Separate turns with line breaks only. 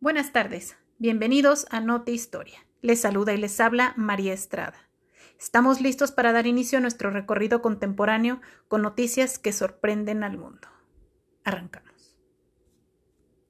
Buenas tardes, bienvenidos a Note Historia. Les saluda y les habla María Estrada. Estamos listos para dar inicio a nuestro recorrido contemporáneo con noticias que sorprenden al mundo.